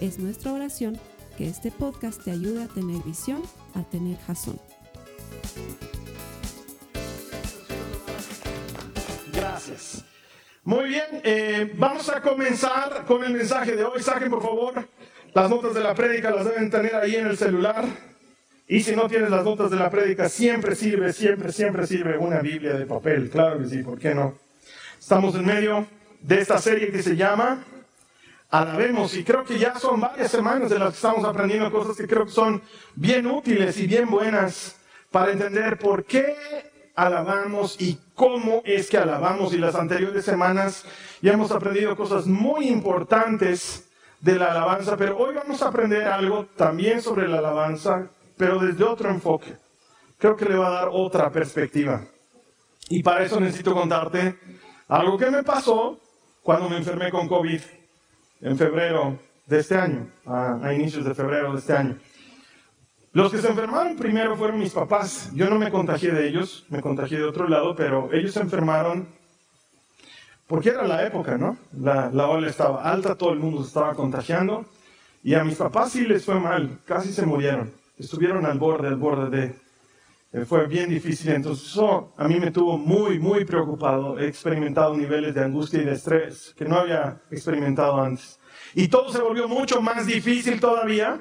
Es nuestra oración que este podcast te ayude a tener visión, a tener jazón. Gracias. Muy bien, eh, vamos a comenzar con el mensaje de hoy. Saquen por favor las notas de la prédica, las deben tener ahí en el celular. Y si no tienes las notas de la prédica, siempre sirve, siempre, siempre sirve una Biblia de papel. Claro que sí, ¿por qué no? Estamos en medio de esta serie que se llama Alabemos. Y creo que ya son varias semanas de las que estamos aprendiendo cosas que creo que son bien útiles y bien buenas para entender por qué alabamos y cómo es que alabamos. Y las anteriores semanas ya hemos aprendido cosas muy importantes de la alabanza, pero hoy vamos a aprender algo también sobre la alabanza, pero desde otro enfoque. Creo que le va a dar otra perspectiva. Y para eso necesito contarte algo que me pasó cuando me enfermé con COVID en febrero de este año, a, inicios de febrero de este año. Los que se enfermaron primero fueron mis papás. Yo no me contagié de ellos, me contagié de otro lado, pero ellos se enfermaron porque era la época, ¿no? La, la ola estaba alta, todo el mundo se estaba contagiando. Y a mis papás sí les fue mal, casi se murieron. Estuvieron al borde, al borde de... Eh, fue bien difícil, entonces eso a mí me tuvo muy, muy preocupado. He experimentado niveles de angustia y de estrés que no había experimentado antes. Y todo se volvió mucho más difícil todavía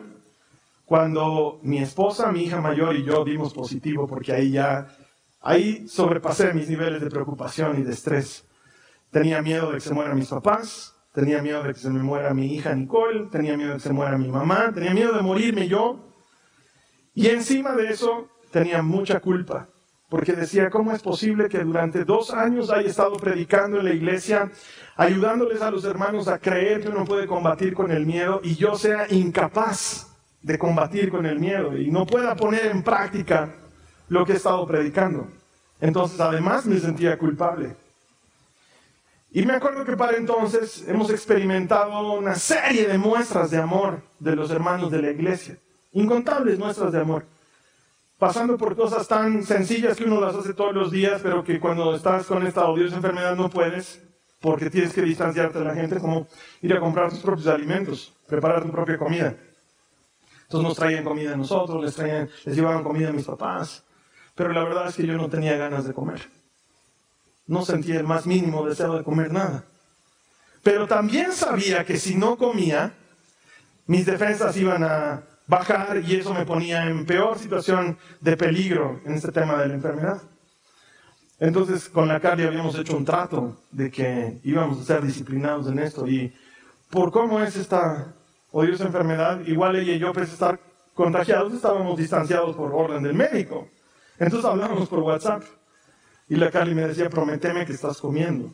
cuando mi esposa, mi hija mayor y yo dimos positivo, porque ahí ya, ahí sobrepasé mis niveles de preocupación y de estrés. Tenía miedo de que se mueran mis papás, tenía miedo de que se me muera mi hija Nicole, tenía miedo de que se muera mi mamá, tenía miedo de morirme yo. Y encima de eso tenía mucha culpa, porque decía, ¿cómo es posible que durante dos años haya estado predicando en la iglesia, ayudándoles a los hermanos a creer que uno puede combatir con el miedo y yo sea incapaz de combatir con el miedo y no pueda poner en práctica lo que he estado predicando? Entonces además me sentía culpable. Y me acuerdo que para entonces hemos experimentado una serie de muestras de amor de los hermanos de la iglesia, incontables muestras de amor, pasando por cosas tan sencillas que uno las hace todos los días, pero que cuando estás con esta odiosa enfermedad no puedes, porque tienes que distanciarte de la gente, como ir a comprar tus propios alimentos, preparar tu propia comida. Entonces nos traían comida a nosotros, les, traían, les llevaban comida a mis papás, pero la verdad es que yo no tenía ganas de comer no sentía el más mínimo deseo de comer nada. Pero también sabía que si no comía, mis defensas iban a bajar y eso me ponía en peor situación de peligro en este tema de la enfermedad. Entonces con la Carly habíamos hecho un trato de que íbamos a ser disciplinados en esto y por cómo es esta odiosa enfermedad, igual ella y yo, pese a estar contagiados, estábamos distanciados por orden del médico. Entonces hablamos por WhatsApp. Y la Carly me decía, prométeme que estás comiendo.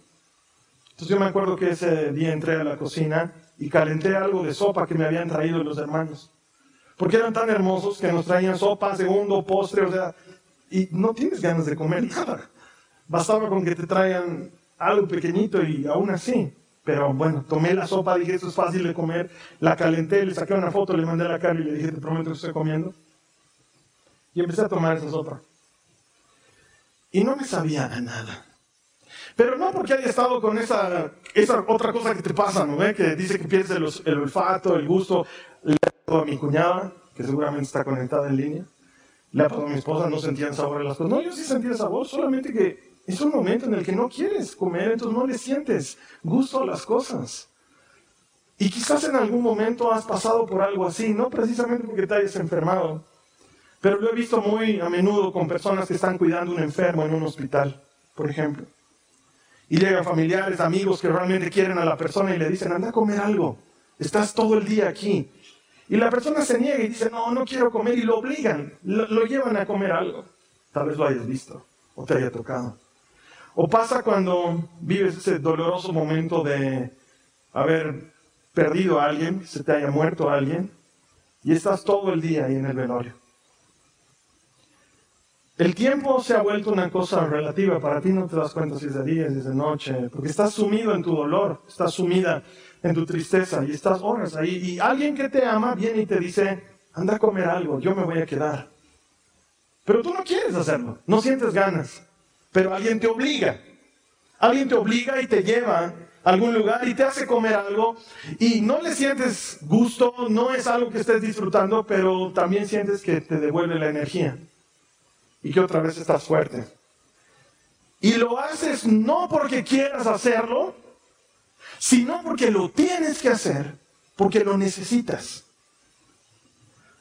Entonces yo me acuerdo que ese día entré a la cocina y calenté algo de sopa que me habían traído los hermanos. Porque eran tan hermosos que nos traían sopa, segundo, postre, o sea, y no tienes ganas de comer nada. Bastaba con que te traigan algo pequeñito y aún así. Pero bueno, tomé la sopa, dije, esto es fácil de comer, la calenté, le saqué una foto, le mandé a la Carly y le dije, te prometo que estoy comiendo. Y empecé a tomar esa sopa y no me sabía a nada. Pero no porque haya estado con esa, esa otra cosa que te pasa, ¿no? ve? Que dice que pierdes el, olfato, el gusto. Le a mi cuñada, que seguramente está conectada en línea. Le pasado a mi esposa, no sentían sabor a las cosas. No, yo sí sentía sabor, solamente que es un momento en el que no quieres comer, entonces no le sientes gusto a las cosas. Y quizás en algún momento has pasado por algo así, no precisamente porque te hayas enfermado, pero lo he visto muy a menudo con personas que están cuidando a un enfermo en un hospital, por ejemplo. Y llegan familiares, amigos que realmente quieren a la persona y le dicen, anda a comer algo, estás todo el día aquí. Y la persona se niega y dice, no, no quiero comer y lo obligan, lo, llevan a comer algo. Tal vez lo hayas visto o te haya tocado. O pasa cuando vives ese doloroso momento de haber perdido a alguien, se te haya muerto a alguien, y estás todo el día ahí en el velorio. El tiempo se ha vuelto una cosa relativa. Para ti no te das cuenta si es de día, si es de noche, porque estás sumido en tu dolor, estás sumida en tu tristeza y estás horas ahí. Y alguien que te ama viene y te dice, anda a comer algo, yo me voy a quedar. Pero tú no quieres hacerlo, no sientes ganas, pero alguien te obliga. Alguien te obliga y te lleva a algún lugar y te hace comer algo y no le sientes gusto, no es algo que estés disfrutando, pero también sientes que te devuelve la energía y que otra vez estás fuerte. Y lo haces no porque quieras hacerlo, sino porque lo tienes que hacer, porque lo necesitas.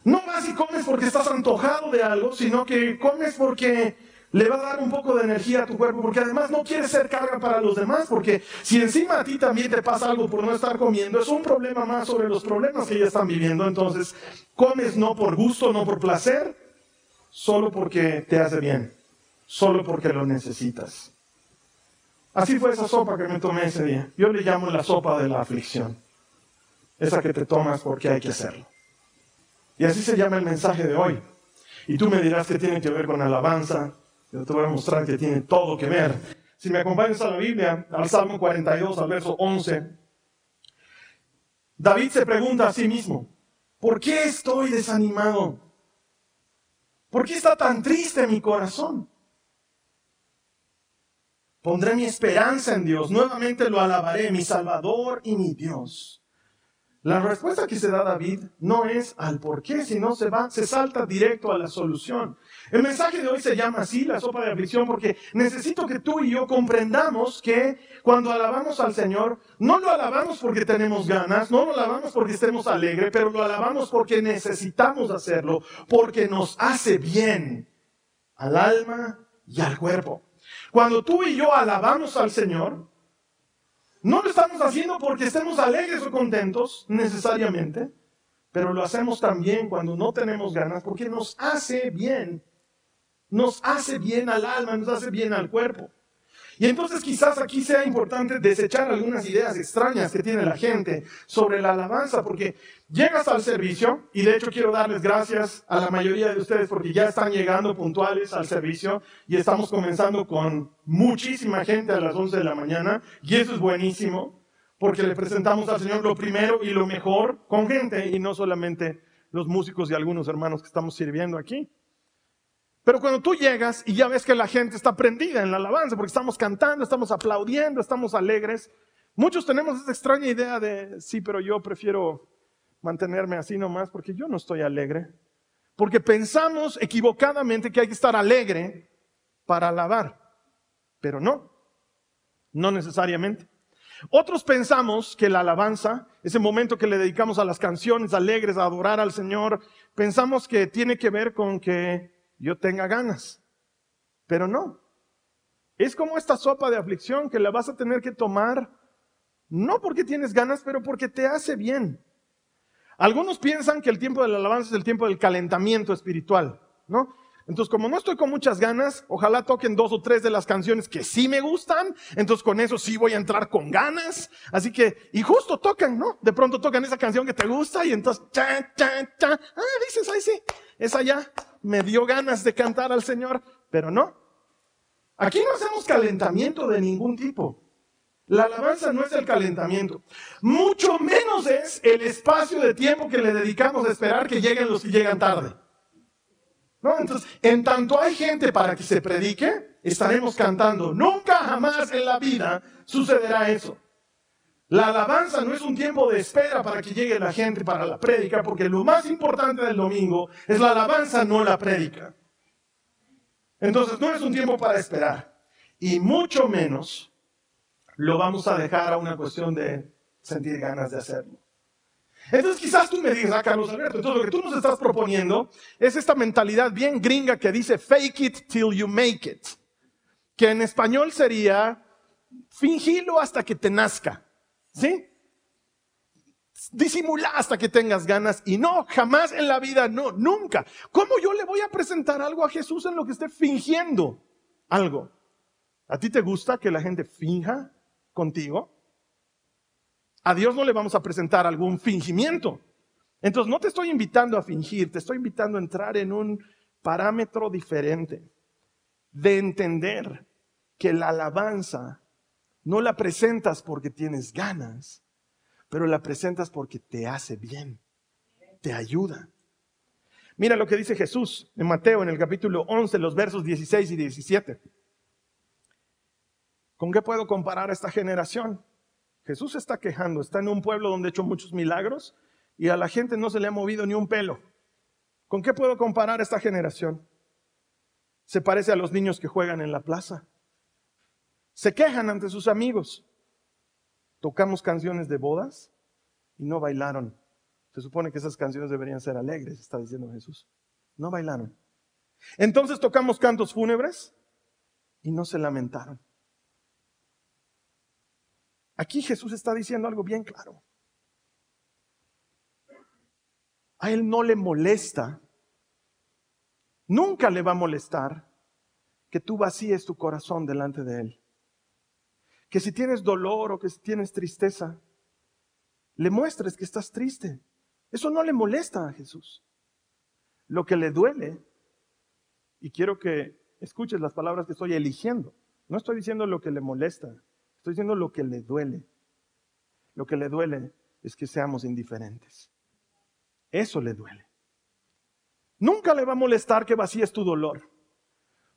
No vas y comes porque estás antojado de algo, sino que comes porque le va a dar un poco de energía a tu cuerpo, porque además no quieres ser carga para los demás, porque si encima a ti también te pasa algo por no estar comiendo, es un problema más sobre los problemas que ya están viviendo. Entonces, comes no por gusto, no por placer, solo porque te hace bien, solo porque lo necesitas. Así fue esa sopa que me tomé ese día. Yo le llamo la sopa de la aflicción. Esa que te tomas porque hay que hacerlo. Y así se llama el mensaje de hoy. Y tú me dirás que tiene que ver con alabanza. Yo te voy a mostrar que tiene todo que ver. Si me acompañas a la Biblia, al Salmo 42, al verso 11, David se pregunta a sí mismo, ¿por qué estoy desanimado? ¿Por qué está tan triste mi corazón? Pondré mi esperanza en Dios, nuevamente lo alabaré, mi Salvador y mi Dios. La respuesta que se da David no es al por qué, sino se va, se salta directo a la solución. El mensaje de hoy se llama así, la sopa de aflicción, porque necesito que tú y yo comprendamos que cuando alabamos al Señor, no lo alabamos porque tenemos ganas, no lo alabamos porque estemos alegres, pero lo alabamos porque necesitamos hacerlo, porque nos hace bien al alma y al cuerpo. Cuando tú y yo alabamos al Señor, no lo estamos haciendo porque estemos alegres o contentos necesariamente, pero lo hacemos también cuando no tenemos ganas porque nos hace bien. Nos hace bien al alma, nos hace bien al cuerpo. Y entonces quizás aquí sea importante desechar algunas ideas extrañas que tiene la gente sobre la alabanza, porque llegas al servicio, y de hecho quiero darles gracias a la mayoría de ustedes porque ya están llegando puntuales al servicio y estamos comenzando con muchísima gente a las 11 de la mañana, y eso es buenísimo, porque le presentamos al Señor lo primero y lo mejor con gente y no solamente los músicos y algunos hermanos que estamos sirviendo aquí. Pero cuando tú llegas y ya ves que la gente está prendida en la alabanza, porque estamos cantando, estamos aplaudiendo, estamos alegres, muchos tenemos esa extraña idea de, sí, pero yo prefiero mantenerme así nomás porque yo no estoy alegre. Porque pensamos equivocadamente que hay que estar alegre para alabar, pero no, no necesariamente. Otros pensamos que la alabanza, ese momento que le dedicamos a las canciones alegres, a adorar al Señor, pensamos que tiene que ver con que yo tenga ganas. Pero no. Es como esta sopa de aflicción que la vas a tener que tomar, no porque tienes ganas, pero porque te hace bien. Algunos piensan que el tiempo de la alabanza es el tiempo del calentamiento espiritual, ¿no? Entonces, como no estoy con muchas ganas, ojalá toquen dos o tres de las canciones que sí me gustan. Entonces, con eso sí voy a entrar con ganas. Así que, y justo tocan, ¿no? De pronto tocan esa canción que te gusta y entonces, cha, cha, cha. Ah, dices, ay, sí, esa ya me dio ganas de cantar al Señor, pero no. Aquí no hacemos calentamiento de ningún tipo. La alabanza no es el calentamiento. Mucho menos es el espacio de tiempo que le dedicamos a esperar que lleguen los que llegan tarde. ¿No? Entonces, en tanto hay gente para que se predique, estaremos cantando. Nunca jamás en la vida sucederá eso. La alabanza no es un tiempo de espera para que llegue la gente para la prédica, porque lo más importante del domingo es la alabanza, no la prédica. Entonces no es un tiempo para esperar. Y mucho menos lo vamos a dejar a una cuestión de sentir ganas de hacerlo. Entonces quizás tú me digas, ah, Carlos Alberto, entonces lo que tú nos estás proponiendo es esta mentalidad bien gringa que dice fake it till you make it, que en español sería fingilo hasta que te nazca. ¿Sí? Disimula hasta que tengas ganas y no, jamás en la vida, no, nunca. ¿Cómo yo le voy a presentar algo a Jesús en lo que esté fingiendo algo? ¿A ti te gusta que la gente finja contigo? A Dios no le vamos a presentar algún fingimiento. Entonces no te estoy invitando a fingir, te estoy invitando a entrar en un parámetro diferente de entender que la alabanza no la presentas porque tienes ganas, pero la presentas porque te hace bien, te ayuda. Mira lo que dice Jesús en Mateo en el capítulo 11, los versos 16 y 17. ¿Con qué puedo comparar a esta generación? Jesús está quejando, está en un pueblo donde ha hecho muchos milagros y a la gente no se le ha movido ni un pelo. ¿Con qué puedo comparar a esta generación? Se parece a los niños que juegan en la plaza. Se quejan ante sus amigos. Tocamos canciones de bodas y no bailaron. Se supone que esas canciones deberían ser alegres, está diciendo Jesús. No bailaron. Entonces tocamos cantos fúnebres y no se lamentaron. Aquí Jesús está diciendo algo bien claro. A Él no le molesta, nunca le va a molestar que tú vacíes tu corazón delante de Él. Que si tienes dolor o que si tienes tristeza, le muestres que estás triste. Eso no le molesta a Jesús. Lo que le duele, y quiero que escuches las palabras que estoy eligiendo, no estoy diciendo lo que le molesta, Estoy diciendo lo que le duele. Lo que le duele es que seamos indiferentes. Eso le duele. Nunca le va a molestar que vacíes tu dolor,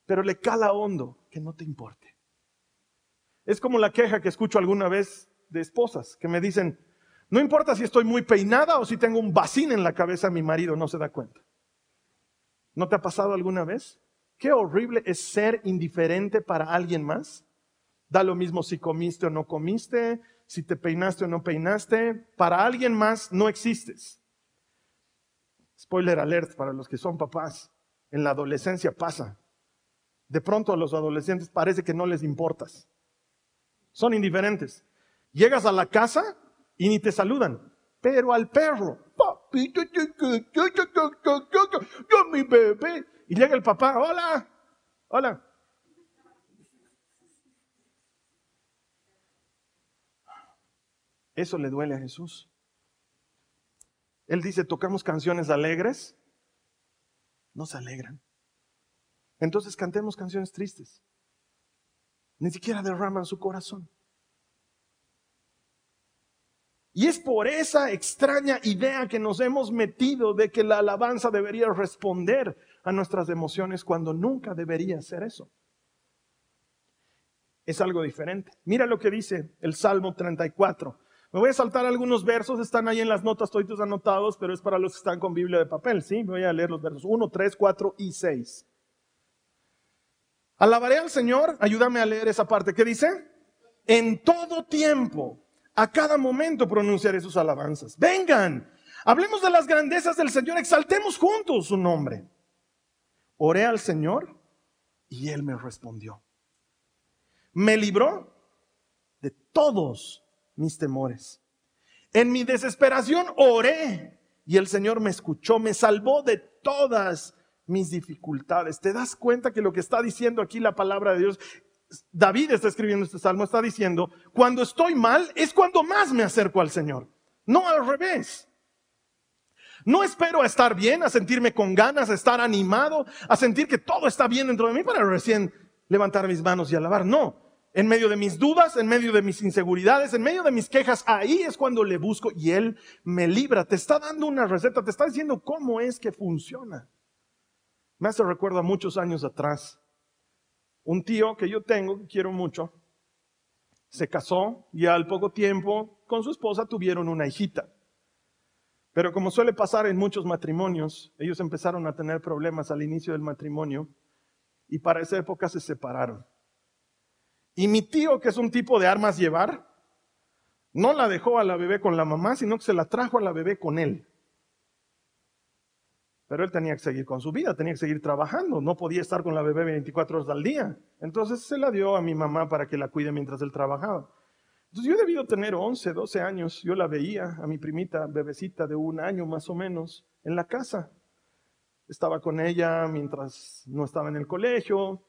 pero le cala hondo que no te importe. Es como la queja que escucho alguna vez de esposas que me dicen, no importa si estoy muy peinada o si tengo un vacín en la cabeza, mi marido no se da cuenta. ¿No te ha pasado alguna vez? Qué horrible es ser indiferente para alguien más. Da lo mismo si comiste o no comiste, si te peinaste o no peinaste. Para alguien más no existes. Spoiler alert para los que son papás. En la adolescencia pasa. De pronto a los adolescentes parece que no les importas. Son indiferentes. Llegas a la casa y ni te saludan. Pero al perro, papi, yo mi bebé. Y llega el papá, hola, hola. Eso le duele a Jesús. Él dice, tocamos canciones alegres, no se alegran. Entonces cantemos canciones tristes. Ni siquiera derraman su corazón. Y es por esa extraña idea que nos hemos metido de que la alabanza debería responder a nuestras emociones cuando nunca debería ser eso. Es algo diferente. Mira lo que dice el Salmo 34. Me voy a saltar algunos versos, están ahí en las notas todos anotados, pero es para los que están con Biblia de papel, ¿sí? Voy a leer los versos 1, 3, 4 y 6. Alabaré al Señor, ayúdame a leer esa parte. ¿Qué dice? En todo tiempo, a cada momento pronunciaré sus alabanzas. Vengan, hablemos de las grandezas del Señor, exaltemos juntos su nombre. Oré al Señor y Él me respondió. Me libró de todos mis temores. En mi desesperación oré y el Señor me escuchó, me salvó de todas mis dificultades. ¿Te das cuenta que lo que está diciendo aquí la palabra de Dios, David está escribiendo este salmo, está diciendo, cuando estoy mal es cuando más me acerco al Señor, no al revés. No espero a estar bien, a sentirme con ganas, a estar animado, a sentir que todo está bien dentro de mí para recién levantar mis manos y alabar. No, en medio de mis dudas, en medio de mis inseguridades, en medio de mis quejas, ahí es cuando le busco y Él me libra. Te está dando una receta, te está diciendo cómo es que funciona. Me hace recuerdo a muchos años atrás. Un tío que yo tengo, que quiero mucho, se casó y al poco tiempo con su esposa tuvieron una hijita. Pero como suele pasar en muchos matrimonios, ellos empezaron a tener problemas al inicio del matrimonio y para esa época se separaron. Y mi tío, que es un tipo de armas llevar, no la dejó a la bebé con la mamá, sino que se la trajo a la bebé con él. Pero él tenía que seguir con su vida, tenía que seguir trabajando, no podía estar con la bebé 24 horas al día. Entonces se la dio a mi mamá para que la cuide mientras él trabajaba. Entonces yo he debido tener 11, 12 años, yo la veía a mi primita, bebecita de un año más o menos, en la casa. Estaba con ella mientras no estaba en el colegio,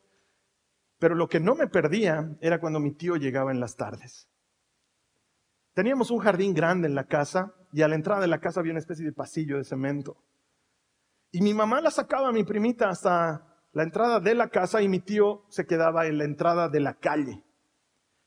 pero lo que no me perdía era cuando mi tío llegaba en las tardes. Teníamos un jardín grande en la casa y a la entrada de la casa había una especie de pasillo de cemento. Y mi mamá la sacaba a mi primita hasta la entrada de la casa y mi tío se quedaba en la entrada de la calle.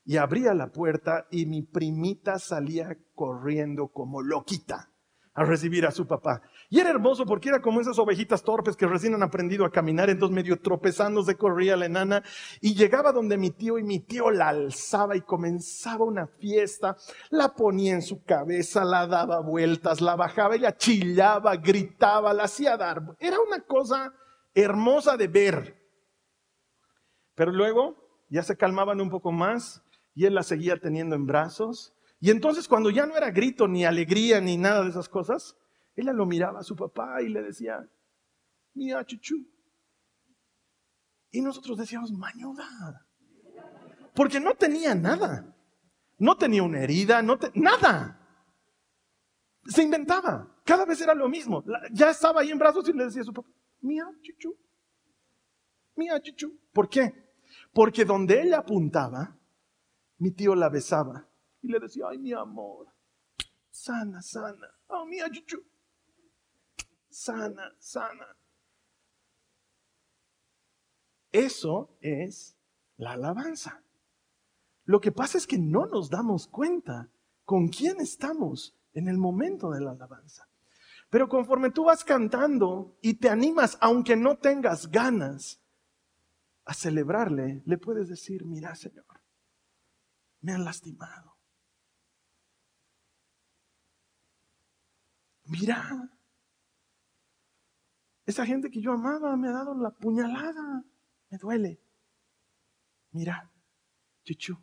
Y abría la puerta y mi primita salía corriendo como loquita a recibir a su papá. Y era hermoso porque era como esas ovejitas torpes que recién han aprendido a caminar, entonces medio tropezándose corría la enana y llegaba donde mi tío y mi tío la alzaba y comenzaba una fiesta, la ponía en su cabeza, la daba vueltas, la bajaba, ella chillaba, gritaba, la hacía dar. Era una cosa hermosa de ver. Pero luego ya se calmaban un poco más y él la seguía teniendo en brazos y entonces cuando ya no era grito, ni alegría, ni nada de esas cosas, ella lo miraba a su papá y le decía, mira, chuchu. Y nosotros decíamos, mañuda. Porque no tenía nada. No tenía una herida, no nada. Se inventaba. Cada vez era lo mismo. Ya estaba ahí en brazos y le decía a su papá, mía, chuchu. Mía, chuchu. ¿Por qué? Porque donde ella apuntaba, mi tío la besaba y le decía, ay, mi amor, sana, sana, oh, mi chuchu, sana, sana. Eso es la alabanza. Lo que pasa es que no nos damos cuenta con quién estamos en el momento de la alabanza. Pero conforme tú vas cantando y te animas, aunque no tengas ganas, a celebrarle, le puedes decir, mira Señor, me han lastimado. Mira, esa gente que yo amaba me ha dado la puñalada, me duele. Mira, chuchu.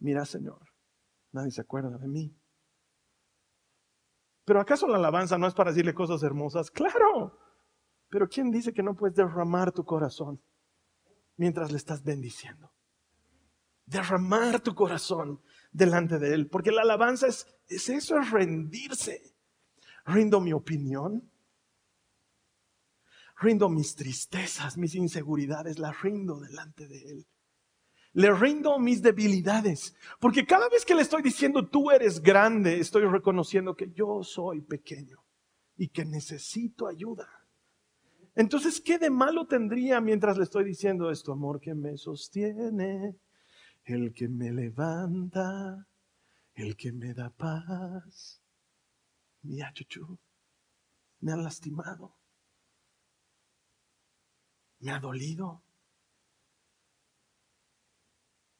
Mira, Señor, nadie se acuerda de mí. Pero ¿acaso la alabanza no es para decirle cosas hermosas? Claro. Pero ¿quién dice que no puedes derramar tu corazón mientras le estás bendiciendo? Derramar tu corazón delante de Él. Porque la alabanza es, es eso, es rendirse. Rindo mi opinión. Rindo mis tristezas, mis inseguridades, las rindo delante de Él. Le rindo mis debilidades. Porque cada vez que le estoy diciendo, tú eres grande, estoy reconociendo que yo soy pequeño y que necesito ayuda. Entonces, ¿qué de malo tendría mientras le estoy diciendo esto, amor que me sostiene? El que me levanta, el que me da paz. Mira, chuchu, me ha lastimado, me ha dolido.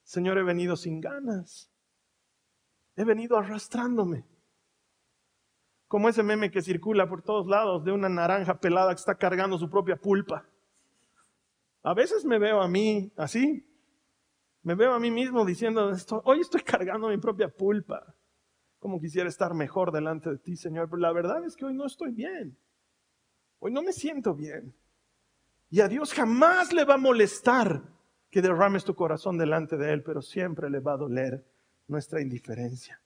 Señor, he venido sin ganas, he venido arrastrándome. Como ese meme que circula por todos lados de una naranja pelada que está cargando su propia pulpa. A veces me veo a mí así, me veo a mí mismo diciendo, esto, hoy estoy cargando mi propia pulpa. Como quisiera estar mejor delante de ti, Señor. Pero la verdad es que hoy no estoy bien. Hoy no me siento bien. Y a Dios jamás le va a molestar que derrames tu corazón delante de Él, pero siempre le va a doler nuestra indiferencia.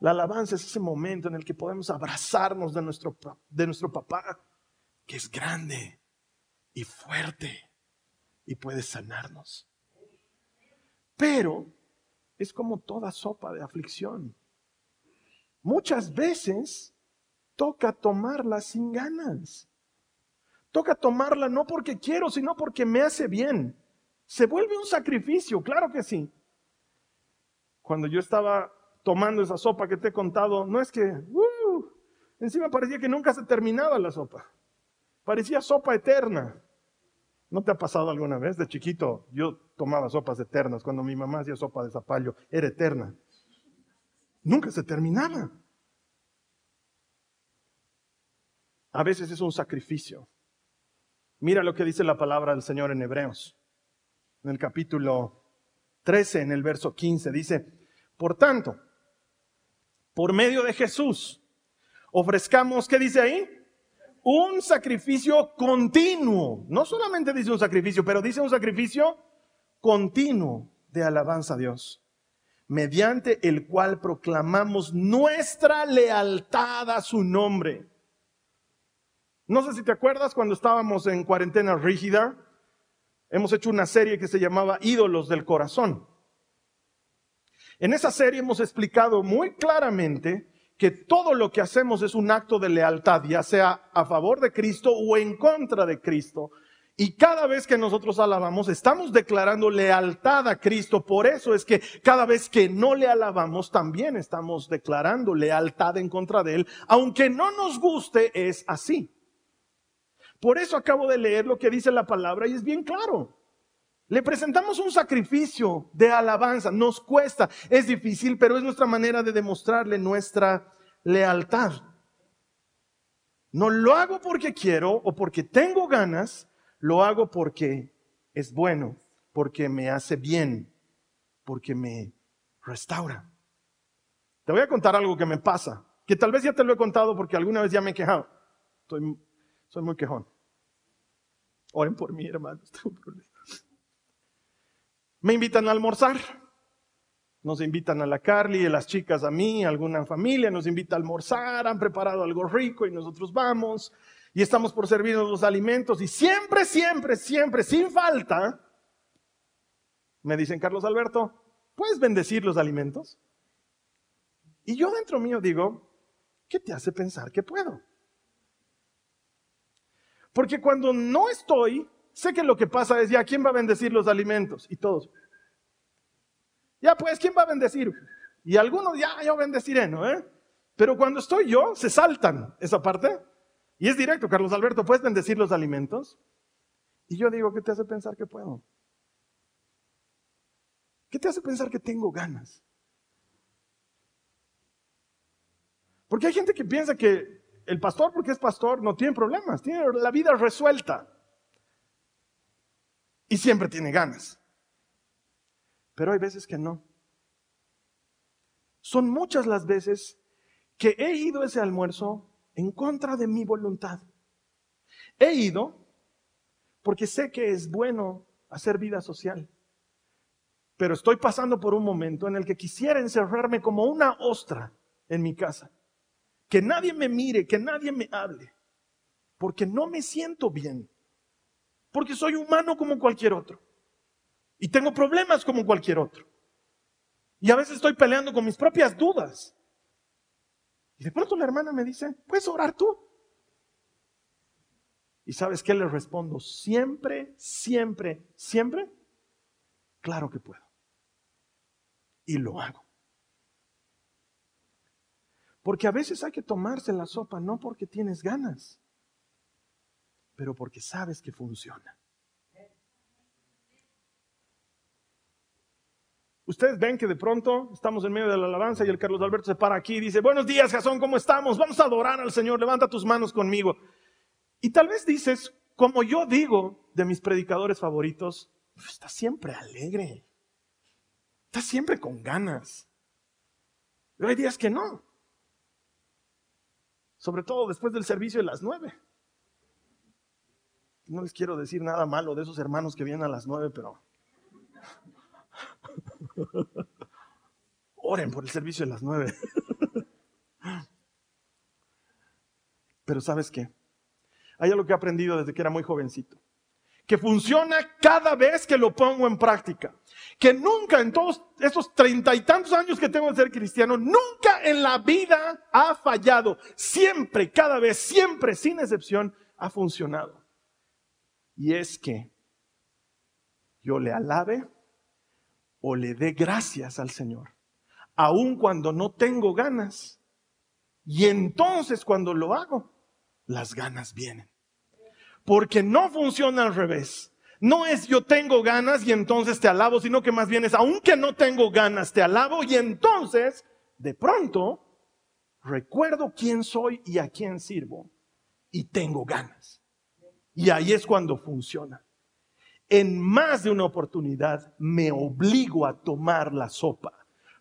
La alabanza es ese momento en el que podemos abrazarnos de nuestro, de nuestro papá, que es grande y fuerte y puede sanarnos. Pero es como toda sopa de aflicción. Muchas veces toca tomarla sin ganas. Toca tomarla no porque quiero, sino porque me hace bien. Se vuelve un sacrificio, claro que sí. Cuando yo estaba tomando esa sopa que te he contado, no es que, uh, encima parecía que nunca se terminaba la sopa. Parecía sopa eterna. ¿No te ha pasado alguna vez? De chiquito yo tomaba sopas eternas. Cuando mi mamá hacía sopa de zapallo, era eterna. Nunca se terminaba. A veces es un sacrificio. Mira lo que dice la palabra del Señor en Hebreos. En el capítulo 13, en el verso 15, dice, por tanto, por medio de Jesús, ofrezcamos, ¿qué dice ahí? Un sacrificio continuo. No solamente dice un sacrificio, pero dice un sacrificio continuo de alabanza a Dios, mediante el cual proclamamos nuestra lealtad a su nombre. No sé si te acuerdas cuando estábamos en cuarentena rígida, hemos hecho una serie que se llamaba Ídolos del Corazón. En esa serie hemos explicado muy claramente que todo lo que hacemos es un acto de lealtad, ya sea a favor de Cristo o en contra de Cristo. Y cada vez que nosotros alabamos, estamos declarando lealtad a Cristo. Por eso es que cada vez que no le alabamos, también estamos declarando lealtad en contra de Él. Aunque no nos guste, es así. Por eso acabo de leer lo que dice la palabra y es bien claro. Le presentamos un sacrificio de alabanza. Nos cuesta, es difícil, pero es nuestra manera de demostrarle nuestra lealtad. No lo hago porque quiero o porque tengo ganas, lo hago porque es bueno, porque me hace bien, porque me restaura. Te voy a contar algo que me pasa, que tal vez ya te lo he contado porque alguna vez ya me he quejado. soy muy quejón. Oren por mí, hermanos. Me invitan a almorzar. Nos invitan a la Carly y las chicas a mí, alguna familia nos invita a almorzar, han preparado algo rico y nosotros vamos y estamos por servirnos los alimentos y siempre, siempre, siempre, sin falta, me dicen, Carlos Alberto, ¿puedes bendecir los alimentos? Y yo dentro mío digo, ¿qué te hace pensar que puedo? Porque cuando no estoy, sé que lo que pasa es, ya, ¿quién va a bendecir los alimentos? Y todos. Ya, pues, ¿quién va a bendecir? Y algunos, ya, yo bendeciré, ¿no? Eh? Pero cuando estoy yo, se saltan esa parte. Y es directo, Carlos Alberto, ¿puedes bendecir los alimentos? Y yo digo, ¿qué te hace pensar que puedo? ¿Qué te hace pensar que tengo ganas? Porque hay gente que piensa que el pastor, porque es pastor, no tiene problemas, tiene la vida resuelta. Y siempre tiene ganas. Pero hay veces que no. Son muchas las veces que he ido a ese almuerzo en contra de mi voluntad. He ido porque sé que es bueno hacer vida social. Pero estoy pasando por un momento en el que quisiera encerrarme como una ostra en mi casa. Que nadie me mire, que nadie me hable. Porque no me siento bien. Porque soy humano como cualquier otro. Y tengo problemas como cualquier otro. Y a veces estoy peleando con mis propias dudas. Y de pronto la hermana me dice, ¿puedes orar tú? ¿Y sabes qué le respondo? Siempre, siempre, siempre. Claro que puedo. Y lo hago. Porque a veces hay que tomarse la sopa no porque tienes ganas, pero porque sabes que funciona. Ustedes ven que de pronto estamos en medio de la alabanza y el Carlos Alberto se para aquí y dice, buenos días, Jasón, ¿cómo estamos? Vamos a adorar al Señor, levanta tus manos conmigo. Y tal vez dices, como yo digo de mis predicadores favoritos, pues, está siempre alegre, está siempre con ganas. Pero hay días que no. Sobre todo después del servicio de las nueve. No les quiero decir nada malo de esos hermanos que vienen a las nueve, pero Oren por el servicio de las nueve. Pero ¿sabes qué? Hay algo que he aprendido desde que era muy jovencito. Que funciona cada vez que lo pongo en práctica. Que nunca en todos estos treinta y tantos años que tengo de ser cristiano, nunca en la vida ha fallado. Siempre, cada vez, siempre, sin excepción, ha funcionado. Y es que yo le alabe o le dé gracias al Señor, aun cuando no tengo ganas. Y entonces cuando lo hago, las ganas vienen. Porque no funciona al revés. No es yo tengo ganas y entonces te alabo, sino que más bien es, aunque no tengo ganas, te alabo y entonces, de pronto, recuerdo quién soy y a quién sirvo y tengo ganas. Y ahí es cuando funciona en más de una oportunidad me obligo a tomar la sopa,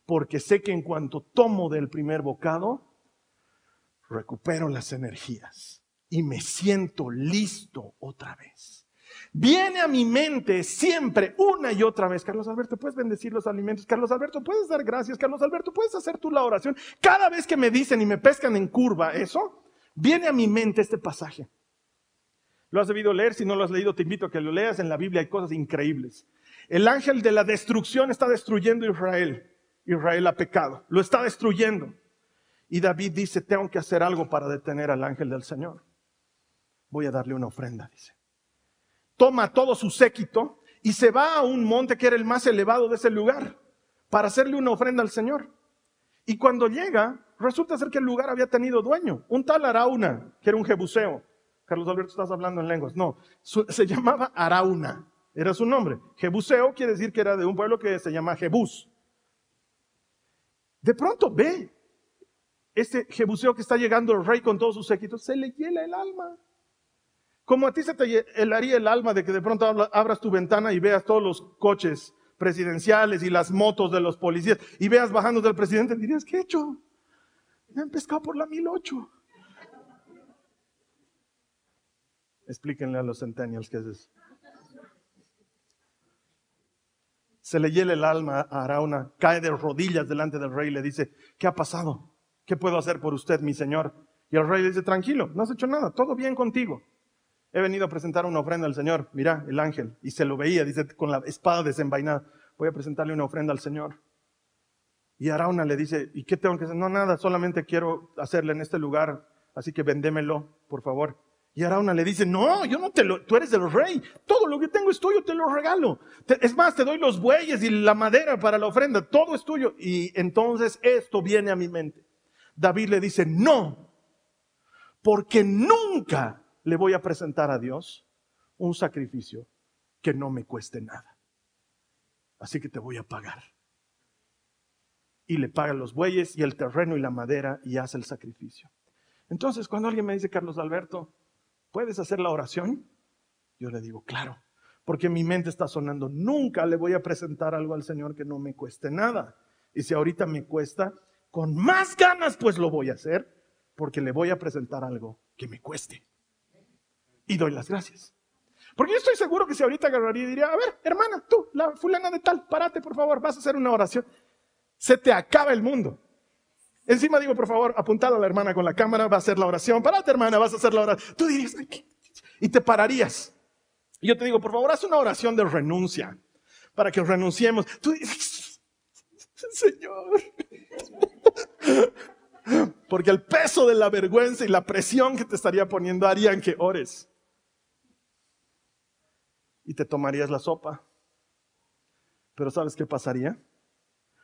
porque sé que en cuanto tomo del primer bocado, recupero las energías y me siento listo otra vez. Viene a mi mente siempre, una y otra vez, Carlos Alberto, ¿puedes bendecir los alimentos? Carlos Alberto, ¿puedes dar gracias? Carlos Alberto, ¿puedes hacer tú la oración? Cada vez que me dicen y me pescan en curva eso, viene a mi mente este pasaje. Lo has debido leer, si no lo has leído te invito a que lo leas, en la Biblia hay cosas increíbles. El ángel de la destrucción está destruyendo Israel. Israel ha pecado, lo está destruyendo. Y David dice, tengo que hacer algo para detener al ángel del Señor. Voy a darle una ofrenda, dice. Toma todo su séquito y se va a un monte que era el más elevado de ese lugar para hacerle una ofrenda al Señor. Y cuando llega, resulta ser que el lugar había tenido dueño, un tal Arauna, que era un jebuseo. Carlos Alberto, estás hablando en lenguas. No, se llamaba Arauna, era su nombre. Jebuseo quiere decir que era de un pueblo que se llama Jebús. De pronto ve este Jebuseo que está llegando el rey con todos sus séquitos, se le hiela el alma. Como a ti se te helaría el alma de que de pronto abras tu ventana y veas todos los coches presidenciales y las motos de los policías y veas bajando del presidente, dirías, ¿qué he hecho? Me han pescado por la 1008. Explíquenle a los centennials qué es eso. Se le hiela el alma a Arauna, cae de rodillas delante del rey y le dice, ¿qué ha pasado? ¿Qué puedo hacer por usted, mi señor? Y el rey le dice, tranquilo, no has hecho nada, todo bien contigo. He venido a presentar una ofrenda al Señor. Mira, el ángel. Y se lo veía, dice, con la espada desenvainada. Voy a presentarle una ofrenda al Señor. Y Arauna le dice, ¿y qué tengo que hacer? No, nada, solamente quiero hacerle en este lugar, así que vendémelo, por favor. Y Arauna le dice, no, yo no te lo, tú eres el rey, todo lo que tengo es tuyo, te lo regalo. es más, te doy los bueyes y la madera para la ofrenda, todo es tuyo. Y entonces esto viene a mi mente. David le dice, no, porque nunca le voy a presentar a Dios un sacrificio que no me cueste nada. Así que te voy a pagar. Y le paga los bueyes y el terreno y la madera y hace el sacrificio. Entonces, cuando alguien me dice, Carlos Alberto, ¿puedes hacer la oración? Yo le digo, claro, porque mi mente está sonando, nunca le voy a presentar algo al Señor que no me cueste nada. Y si ahorita me cuesta, con más ganas pues lo voy a hacer, porque le voy a presentar algo que me cueste. Y doy las gracias. Porque yo estoy seguro que si ahorita agarraría y diría, a ver, hermana, tú, la fulana de tal, párate por favor, vas a hacer una oración. Se te acaba el mundo. Encima digo, por favor, apuntad a la hermana con la cámara, va a hacer la oración. Párate, hermana, vas a hacer la oración. Tú dirías, y te pararías. Y yo te digo, por favor, haz una oración de renuncia para que renunciemos. Tú dices, Señor, porque el peso de la vergüenza y la presión que te estaría poniendo harían que ores. Y te tomarías la sopa. Pero ¿sabes qué pasaría?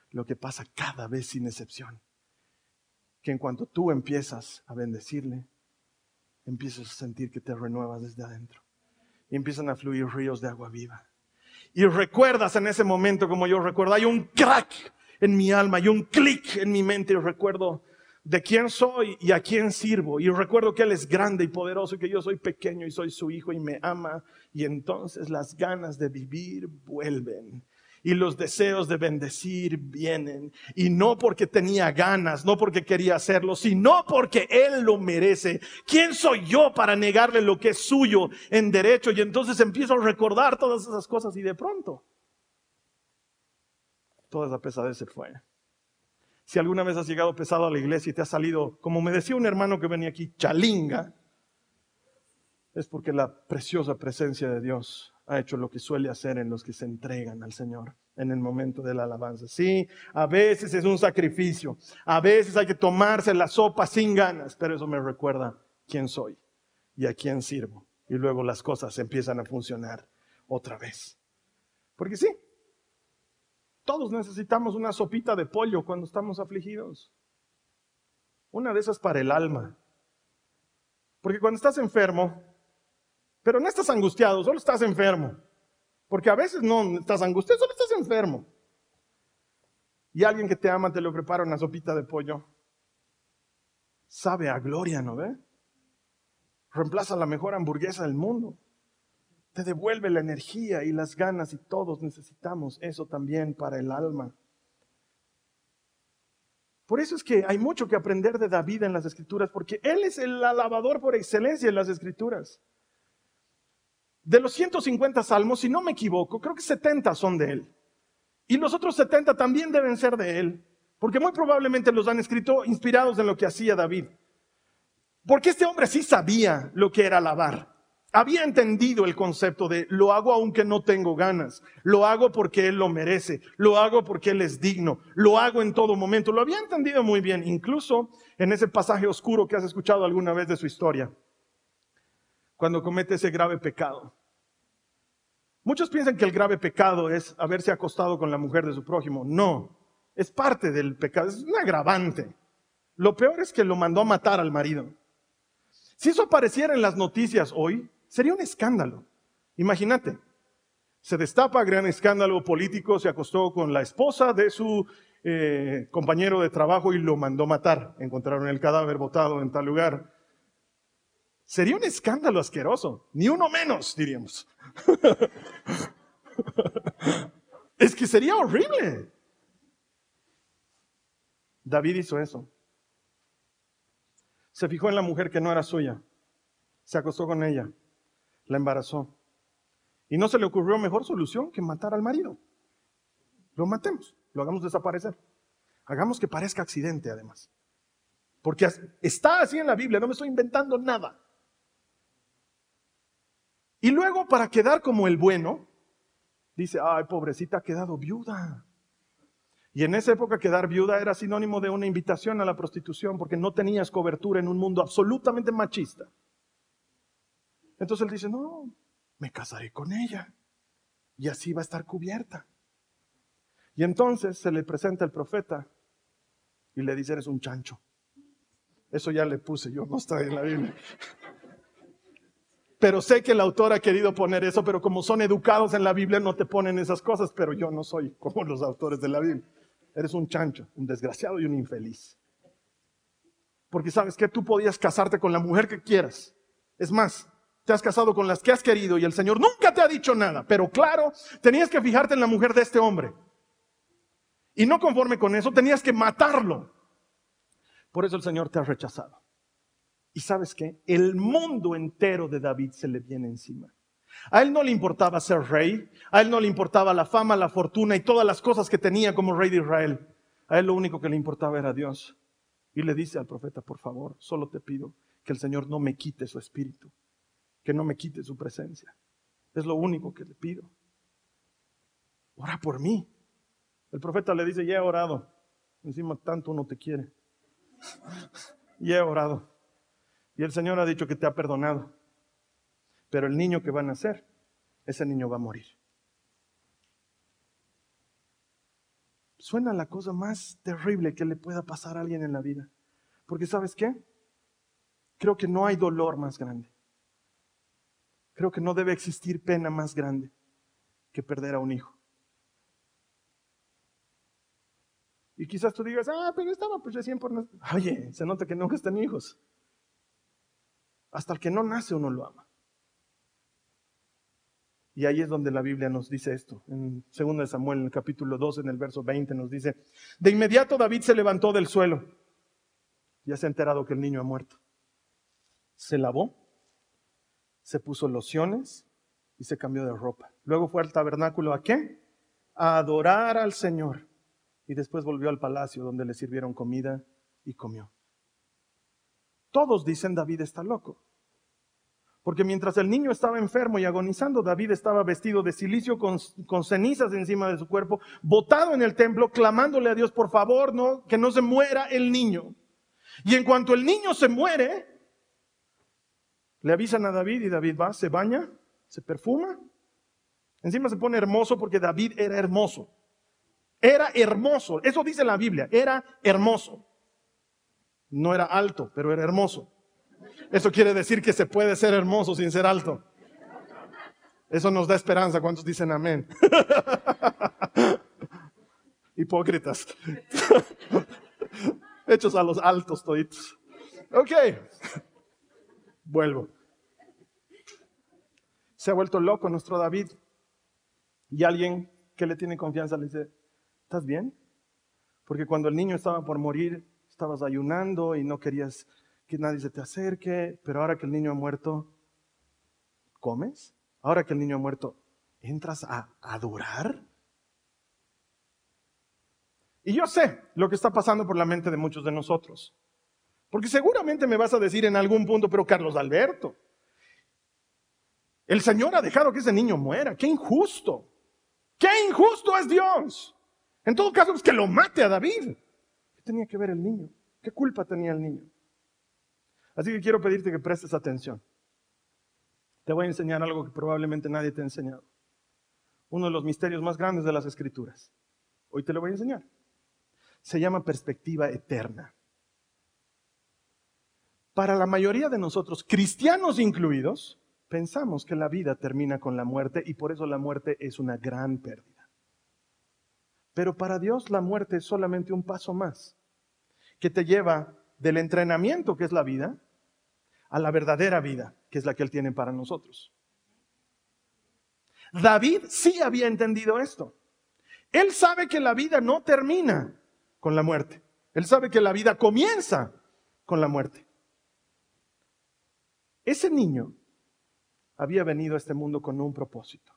Lo que pasa cada vez sin excepción. Que en cuanto tú empiezas a bendecirle, empiezas a sentir que te renuevas desde adentro. Y empiezan a fluir ríos de agua viva. Y recuerdas en ese momento, como yo recuerdo, hay un crack en mi alma y un clic en mi mente y recuerdo de quién soy y a quién sirvo. Y recuerdo que Él es grande y poderoso y que yo soy pequeño y soy su hijo y me ama. Y entonces las ganas de vivir vuelven. Y los deseos de bendecir vienen. Y no porque tenía ganas, no porque quería hacerlo, sino porque Él lo merece. ¿Quién soy yo para negarle lo que es suyo en derecho? Y entonces empiezo a recordar todas esas cosas y de pronto toda esa pesadez se fue. Si alguna vez has llegado pesado a la iglesia y te ha salido, como me decía un hermano que venía aquí, chalinga, es porque la preciosa presencia de Dios ha hecho lo que suele hacer en los que se entregan al Señor en el momento de la alabanza. Sí, a veces es un sacrificio, a veces hay que tomarse la sopa sin ganas, pero eso me recuerda quién soy y a quién sirvo. Y luego las cosas empiezan a funcionar otra vez. Porque sí, todos necesitamos una sopita de pollo cuando estamos afligidos. Una de esas para el alma. Porque cuando estás enfermo, pero no estás angustiado, solo estás enfermo. Porque a veces no estás angustiado, solo estás enfermo. Y alguien que te ama te lo prepara una sopita de pollo. Sabe a gloria, ¿no ve? Reemplaza la mejor hamburguesa del mundo te devuelve la energía y las ganas y todos necesitamos eso también para el alma. Por eso es que hay mucho que aprender de David en las escrituras, porque él es el alabador por excelencia en las escrituras. De los 150 salmos, si no me equivoco, creo que 70 son de él. Y los otros 70 también deben ser de él, porque muy probablemente los han escrito inspirados en lo que hacía David. Porque este hombre sí sabía lo que era alabar. había entendido el concepto de lo hago aunque no tengo ganas, lo hago porque Él lo merece, lo hago porque Él es digno, lo hago en todo momento. Lo había entendido muy bien, incluso en ese pasaje oscuro que has escuchado alguna vez de su historia, cuando comete ese grave pecado. Muchos piensan que el grave pecado es haberse acostado con la mujer de su prójimo. No, es parte del pecado, es un agravante. Lo peor es que lo mandó a matar al marido. Si eso apareciera en las noticias hoy, Sería un escándalo. Imagínate, se destapa gran escándalo político, se acostó con la esposa de su eh, compañero de trabajo y lo mandó matar. Encontraron el cadáver botado en tal lugar. Sería un escándalo asqueroso, ni uno menos, diríamos. es que sería horrible. David hizo eso. Se fijó en la mujer que no era suya. Se acostó con ella la embarazó. Y no se le ocurrió mejor solución que matar al marido. Lo matemos, lo hagamos desaparecer. Hagamos que parezca accidente además. Porque está así en la Biblia, no me estoy inventando nada. Y luego, para quedar como el bueno, dice, ay, pobrecita, ha quedado viuda. Y en esa época quedar viuda era sinónimo de una invitación a la prostitución porque no tenías cobertura en un mundo absolutamente machista. Entonces él dice, no, me casaré con ella y así va a estar cubierta. Y entonces se le presenta el profeta y le dice, eres un chancho. Eso ya le puse yo, no está en la Biblia. Pero sé que el autor ha querido poner eso, pero como son educados en la Biblia no te ponen esas cosas, pero yo no soy como los autores de la Biblia. Eres un chancho, un desgraciado y un infeliz. Porque sabes que tú podías casarte con la mujer que quieras. Es más, te has casado con las que has querido y el Señor nunca te ha dicho nada, pero claro, tenías que fijarte en la mujer de este hombre. Y no conforme con eso, tenías que matarlo. Por eso el Señor te ha rechazado. Y sabes qué? El mundo entero de David se le viene encima. A él no le importaba ser rey, a él no le importaba la fama, la fortuna y todas las cosas que tenía como rey de Israel. A él lo único que le importaba era Dios. Y le dice al profeta, por favor, solo te pido que el Señor no me quite su espíritu que no me quite su presencia. Es lo único que le pido. Ora por mí. El profeta le dice, ya he orado. Encima tanto no te quiere. ya he orado. Y el Señor ha dicho que te ha perdonado. Pero el niño que va a nacer, ese niño va a morir. Suena la cosa más terrible que le pueda pasar a alguien en la vida. Porque sabes qué? Creo que no hay dolor más grande creo que no debe existir pena más grande que perder a un hijo. Y quizás tú digas, ah, pero estaba pues recién por. Oye, se nota que nunca están hijos. Hasta el que no nace uno lo ama. Y ahí es donde la Biblia nos dice esto. En 2 Samuel, en el capítulo 2, en el verso 20, nos dice, de inmediato David se levantó del suelo. Ya se ha enterado que el niño ha muerto. Se lavó se puso lociones y se cambió de ropa. Luego fue al tabernáculo a qué? A adorar al Señor. Y después volvió al palacio donde le sirvieron comida y comió. Todos dicen David está loco. Porque mientras el niño estaba enfermo y agonizando, David estaba vestido de silicio con, con, cenizas encima de su cuerpo, botado en el templo, clamándole a Dios, por favor, no, que no se muera el niño. Y en cuanto el niño se muere, le avisan a David y David va, se baña, se perfuma. Encima se pone hermoso porque David era hermoso. Era hermoso. Eso dice la Biblia. Era hermoso. No era alto, pero era hermoso. Eso quiere decir que se puede ser hermoso sin ser alto. Eso nos da esperanza. ¿Cuántos dicen amén? Hipócritas. Hechos a los altos toditos. Ok vuelvo. Se ha vuelto loco nuestro David. Y alguien que le tiene confianza le dice, ¿estás bien? Porque cuando el niño estaba por morir, estabas ayunando y no querías que nadie se te acerque, pero ahora que el niño ha muerto, ¿comes? Ahora que el niño ha muerto, ¿entras a adorar? Y yo sé lo que está pasando por la mente de muchos de nosotros. Porque seguramente me vas a decir en algún punto, pero Carlos Alberto, El Señor ha dejado que ese niño muera. ¡Qué injusto! ¡Qué injusto es Dios! En todo caso, es que lo mate a David. ¿Qué tenía que ver el niño? ¿Qué culpa tenía el niño? Así que quiero pedirte que prestes atención. Te voy a enseñar algo que probablemente nadie te ha enseñado. Uno de los misterios más grandes de las escrituras. Hoy te lo voy a enseñar. Se llama perspectiva eterna. Para la mayoría de nosotros, cristianos incluidos, pensamos que la vida termina con la muerte y por eso la muerte es una gran pérdida. Pero para Dios la muerte es solamente un paso más, que te lleva del entrenamiento que es la vida a la verdadera vida, que es la que Él tiene para nosotros. David sí había entendido esto. Él sabe que la vida no termina con la muerte. Él sabe que la vida comienza con la muerte. Ese niño había venido a este mundo con un propósito.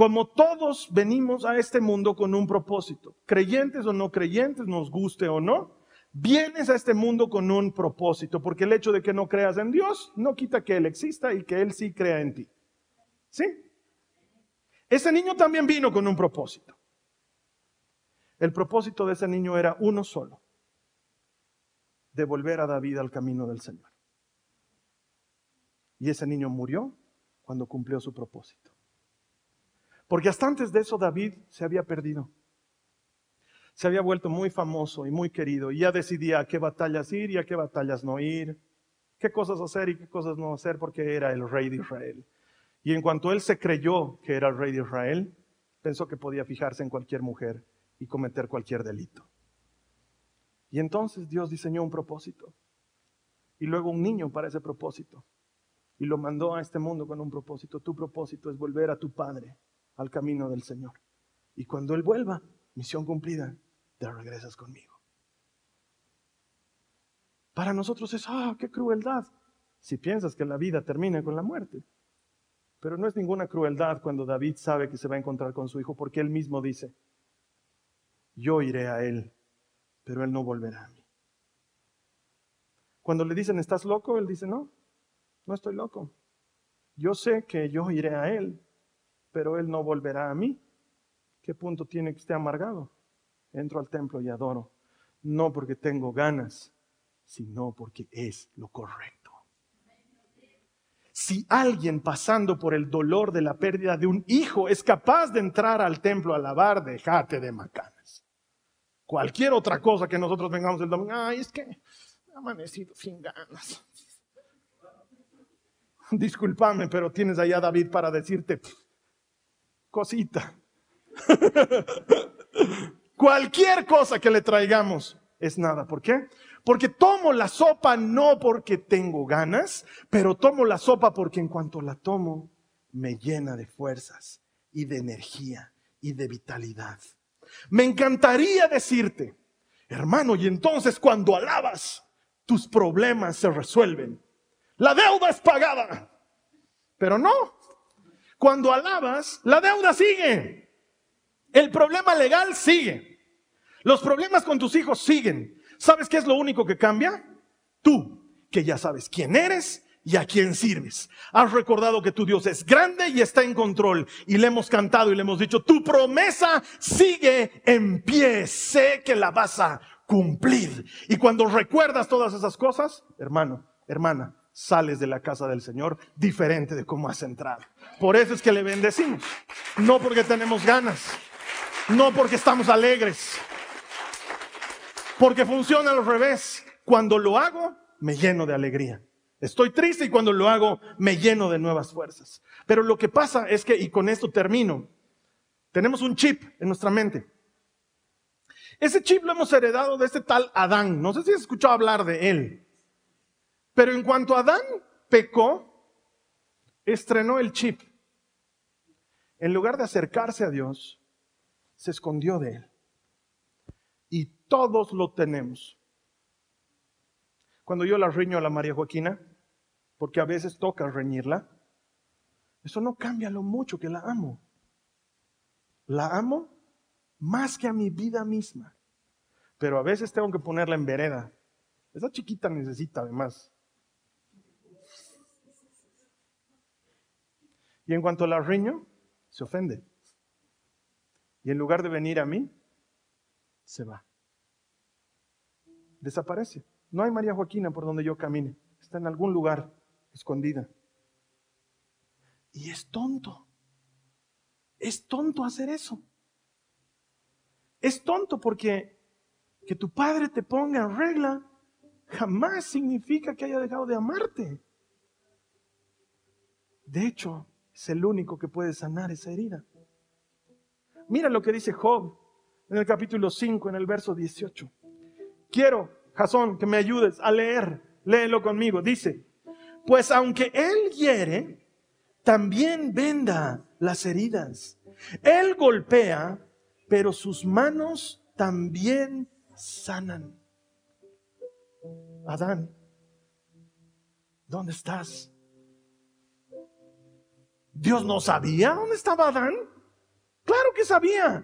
Como todos venimos a este mundo con un propósito, creyentes o no creyentes, nos guste o no, vienes a este mundo con un propósito, porque el hecho de que no creas en Dios no quita que Él exista y que Él sí crea en ti. ¿Sí? Ese niño también vino con un propósito. El propósito de ese niño era uno solo, devolver a David al camino del Señor. Y ese niño murió cuando cumplió su propósito. Porque hasta antes de eso David se había perdido. Se había vuelto muy famoso y muy querido y ya decidía a qué batallas ir y a qué batallas no ir, qué cosas hacer y qué cosas no hacer porque era el rey de Israel. Y en cuanto él se creyó que era el rey de Israel, pensó que podía fijarse en cualquier mujer y cometer cualquier delito. Y entonces Dios diseñó un propósito y luego un niño para ese propósito y lo mandó a este mundo con un propósito. Tu propósito es volver a tu Padre al camino del Señor. Y cuando Él vuelva, misión cumplida, te regresas conmigo. Para nosotros es, ah, qué crueldad, si piensas que la vida termina con la muerte. Pero no es ninguna crueldad cuando David sabe que se va a encontrar con su hijo, porque él mismo dice, yo iré a él, pero él no volverá a mí. Cuando le dicen, ¿estás loco? Él dice, no, no estoy loco. Yo sé que yo iré a Él, pero Él no volverá a mí. ¿Qué punto tiene que esté amargado? Entro al templo y adoro, no porque tengo ganas, sino porque es lo correcto. Si alguien pasando por el dolor de la pérdida de un hijo es capaz de entrar al templo a alabar, déjate de macanas. Cualquier otra cosa que nosotros vengamos el domingo, ay, es que he amanecido sin ganas. discúlpame, pero tienes allá David para decirte, cosita. Cualquier cosa que le traigamos es nada. ¿Por qué? Porque tomo la sopa no porque tengo ganas, pero tomo la sopa porque en cuanto la tomo me llena de fuerzas y de energía y de vitalidad. Me encantaría decirte, hermano, y entonces cuando alabas, tus problemas se resuelven. La deuda es pagada. Pero no. Cuando alabas, la deuda sigue. El problema legal sigue. Los problemas con tus hijos siguen. ¿Sabes qué es lo único que cambia? Tú, que ya sabes quién eres y a quién sirves. Has recordado que tu Dios es grande y está en control. Y le hemos cantado y le hemos dicho, tu promesa sigue en pie. Sé que la vas a cumplir. Y cuando recuerdas todas esas cosas, hermano, hermana, sales de la casa del Señor diferente de cómo has entrado. Por eso es que le bendecimos. No porque tenemos ganas, no porque estamos alegres, porque funciona al revés. Cuando lo hago, me lleno de alegría. Estoy triste y cuando lo hago, me lleno de nuevas fuerzas. Pero lo que pasa es que, y con esto termino, tenemos un chip en nuestra mente. Ese chip lo hemos heredado de este tal Adán. No sé si has escuchado hablar de él. Pero en cuanto Adán pecó, estrenó el chip. En lugar de acercarse a Dios, se escondió de él. Y todos lo tenemos. Cuando yo la riño a la María Joaquina, porque a veces toca reñirla, eso no cambia lo mucho que la amo. La amo más que a mi vida misma. Pero a veces tengo que ponerla en vereda. Esa chiquita necesita además Y en cuanto la riño, se ofende. Y en lugar de venir a mí, se va. Desaparece. No hay María Joaquina por donde yo camine. Está en algún lugar escondida. Y es tonto. Es tonto hacer eso. Es tonto porque que tu padre te ponga en regla jamás significa que haya dejado de amarte. De hecho, es el único que puede sanar esa herida. Mira lo que dice Job en el capítulo 5, en el verso 18. Quiero, Jasón, que me ayudes a leer. Léelo conmigo. Dice, pues aunque Él hiere, también venda las heridas. Él golpea, pero sus manos también sanan. Adán, ¿dónde estás? ¿Dios no sabía dónde estaba Adán? Claro que sabía.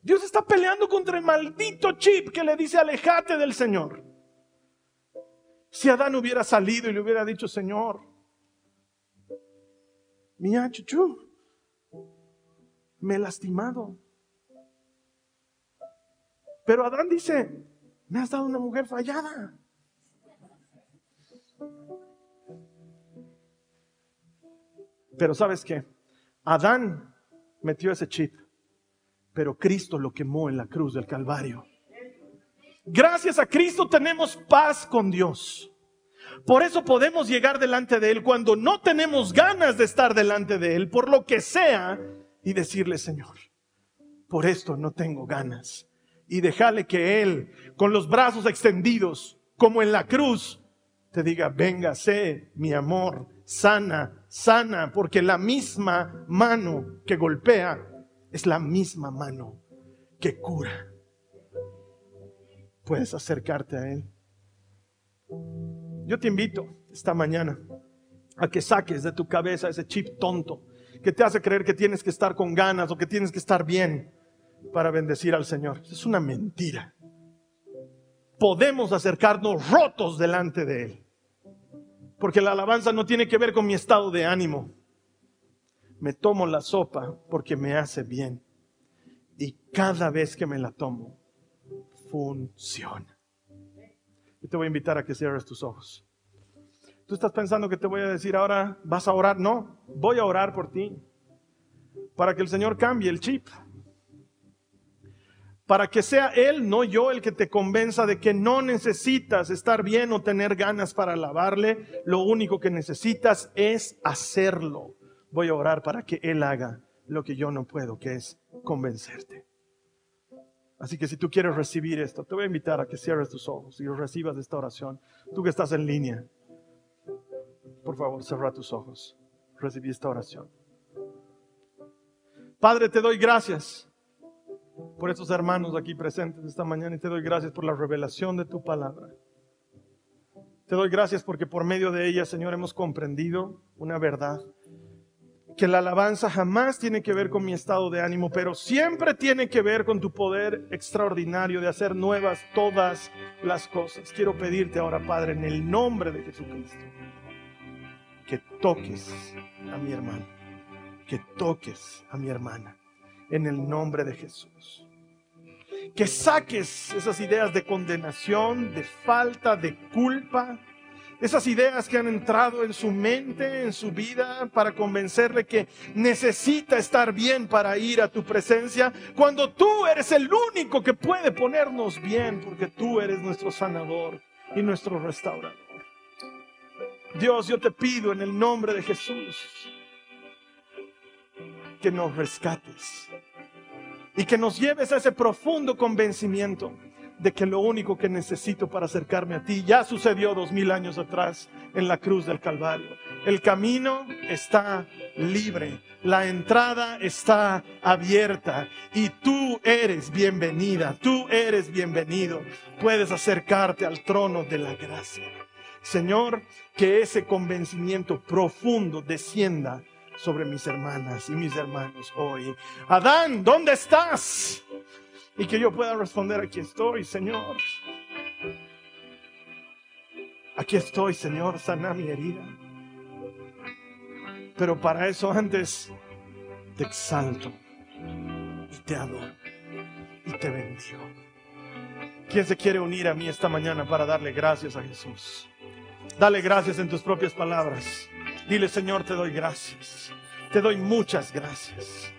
Dios está peleando contra el maldito chip que le dice alejate del Señor. Si Adán hubiera salido y le hubiera dicho, Señor, mía chuchu, me he lastimado. Pero Adán dice, me has dado una mujer fallada. Pero sabes qué? Adán metió ese chip, pero Cristo lo quemó en la cruz del Calvario. Gracias a Cristo tenemos paz con Dios. Por eso podemos llegar delante de Él cuando no tenemos ganas de estar delante de Él, por lo que sea, y decirle, Señor, por esto no tengo ganas. Y dejarle que Él, con los brazos extendidos, como en la cruz, te diga, venga, sé mi amor, sana, sana, porque la misma mano que golpea es la misma mano que cura. Puedes acercarte a Él. Yo te invito esta mañana a que saques de tu cabeza ese chip tonto que te hace creer que tienes que estar con ganas o que tienes que estar bien para bendecir al Señor. Es una mentira. Podemos acercarnos rotos delante de Él. Porque la alabanza no tiene que ver con mi estado de ánimo. Me tomo la sopa porque me hace bien. Y cada vez que me la tomo, funciona. Yo te voy a invitar a que cierres tus ojos. Tú estás pensando que te voy a decir ahora, vas a orar. No, voy a orar por ti. Para que el Señor cambie el chip. Para que sea Él, no yo, el que te convenza de que no necesitas estar bien o tener ganas para alabarle. Lo único que necesitas es hacerlo. Voy a orar para que Él haga lo que yo no puedo, que es convencerte. Así que si tú quieres recibir esto, te voy a invitar a que cierres tus ojos y recibas esta oración. Tú que estás en línea, por favor, cierra tus ojos. Recibí esta oración. Padre, te doy gracias por estos hermanos aquí presentes esta mañana y te doy gracias por la revelación de tu palabra. Te doy gracias porque por medio de ella, Señor, hemos comprendido una verdad que la alabanza jamás tiene que ver con mi estado de ánimo, pero siempre tiene que ver con tu poder extraordinario de hacer nuevas todas las cosas. Quiero pedirte ahora, Padre, en el nombre de Jesucristo, que toques a mi hermano, que toques a mi hermana, en el nombre de Jesús. Que saques esas ideas de condenación, de falta, de culpa, esas ideas que han entrado en su mente, en su vida, para convencerle que necesita estar bien para ir a tu presencia, cuando tú eres el único que puede ponernos bien, porque tú eres nuestro sanador y nuestro restaurador. Dios, yo te pido en el nombre de Jesús que nos rescates y que nos lleves a ese profundo convencimiento de que lo único que necesito para acercarme a ti ya sucedió dos mil años atrás en la cruz del Calvario. El camino está libre, la entrada está abierta y tú eres bienvenida, tú eres bienvenido. Puedes acercarte al trono de la gracia. Señor, que ese convencimiento profundo descienda sobre mis hermanas y mis hermanos hoy. Adán, ¿dónde estás? y que yo pueda responder, aquí estoy, Señor. Aquí estoy, Señor, sana mi herida. Pero para eso antes te exalto y te adoro y te bendigo. ¿Quién se quiere unir a mí esta mañana para darle gracias a Jesús? Dale gracias en tus propias palabras. Dile, Señor, te doy gracias. Te doy muchas gracias.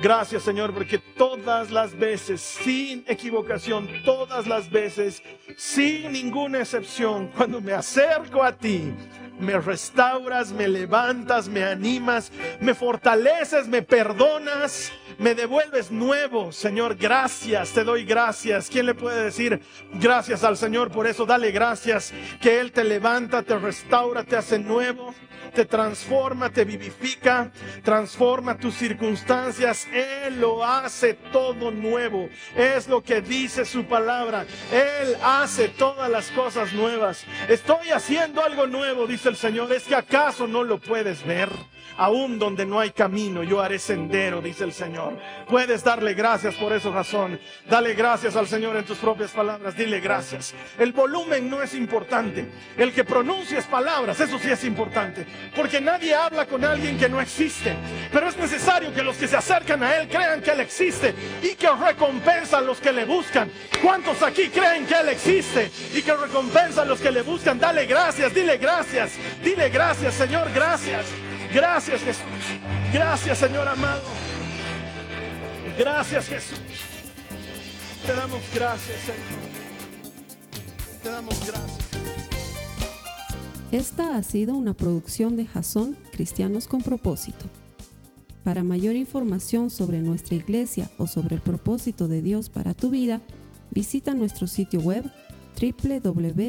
Gracias Señor, porque todas las veces, sin equivocación, todas las veces, sin ninguna excepción, cuando me acerco a ti, me restauras, me levantas, me animas, me fortaleces, me perdonas, me devuelves nuevo. Señor, gracias, te doy gracias. ¿Quién le puede decir gracias al Señor por eso? Dale gracias, que Él te levanta, te restaura, te hace nuevo te transforma, te vivifica, transforma tus circunstancias. Él lo hace todo nuevo. Es lo que dice su palabra. Él hace todas las cosas nuevas. Estoy haciendo algo nuevo, dice el Señor. ¿Es que acaso no lo puedes ver? Aún donde no hay camino, yo haré sendero, dice el Señor. Puedes darle gracias por eso, razón. Dale gracias al Señor en tus propias palabras. Dile gracias. El volumen no es importante. El que pronuncies palabras, eso sí es importante. Porque nadie habla con alguien que no existe. Pero es necesario que los que se acercan a Él crean que Él existe y que recompensa a los que le buscan. ¿Cuántos aquí creen que Él existe y que recompensa a los que le buscan? Dale gracias, dile gracias, dile gracias, Señor, gracias. Gracias Jesús. Gracias Señor amado. Gracias Jesús. Te damos gracias Señor. Te damos gracias. Esta ha sido una producción de Jason Cristianos con Propósito. Para mayor información sobre nuestra iglesia o sobre el propósito de Dios para tu vida, visita nuestro sitio web www.jason.info.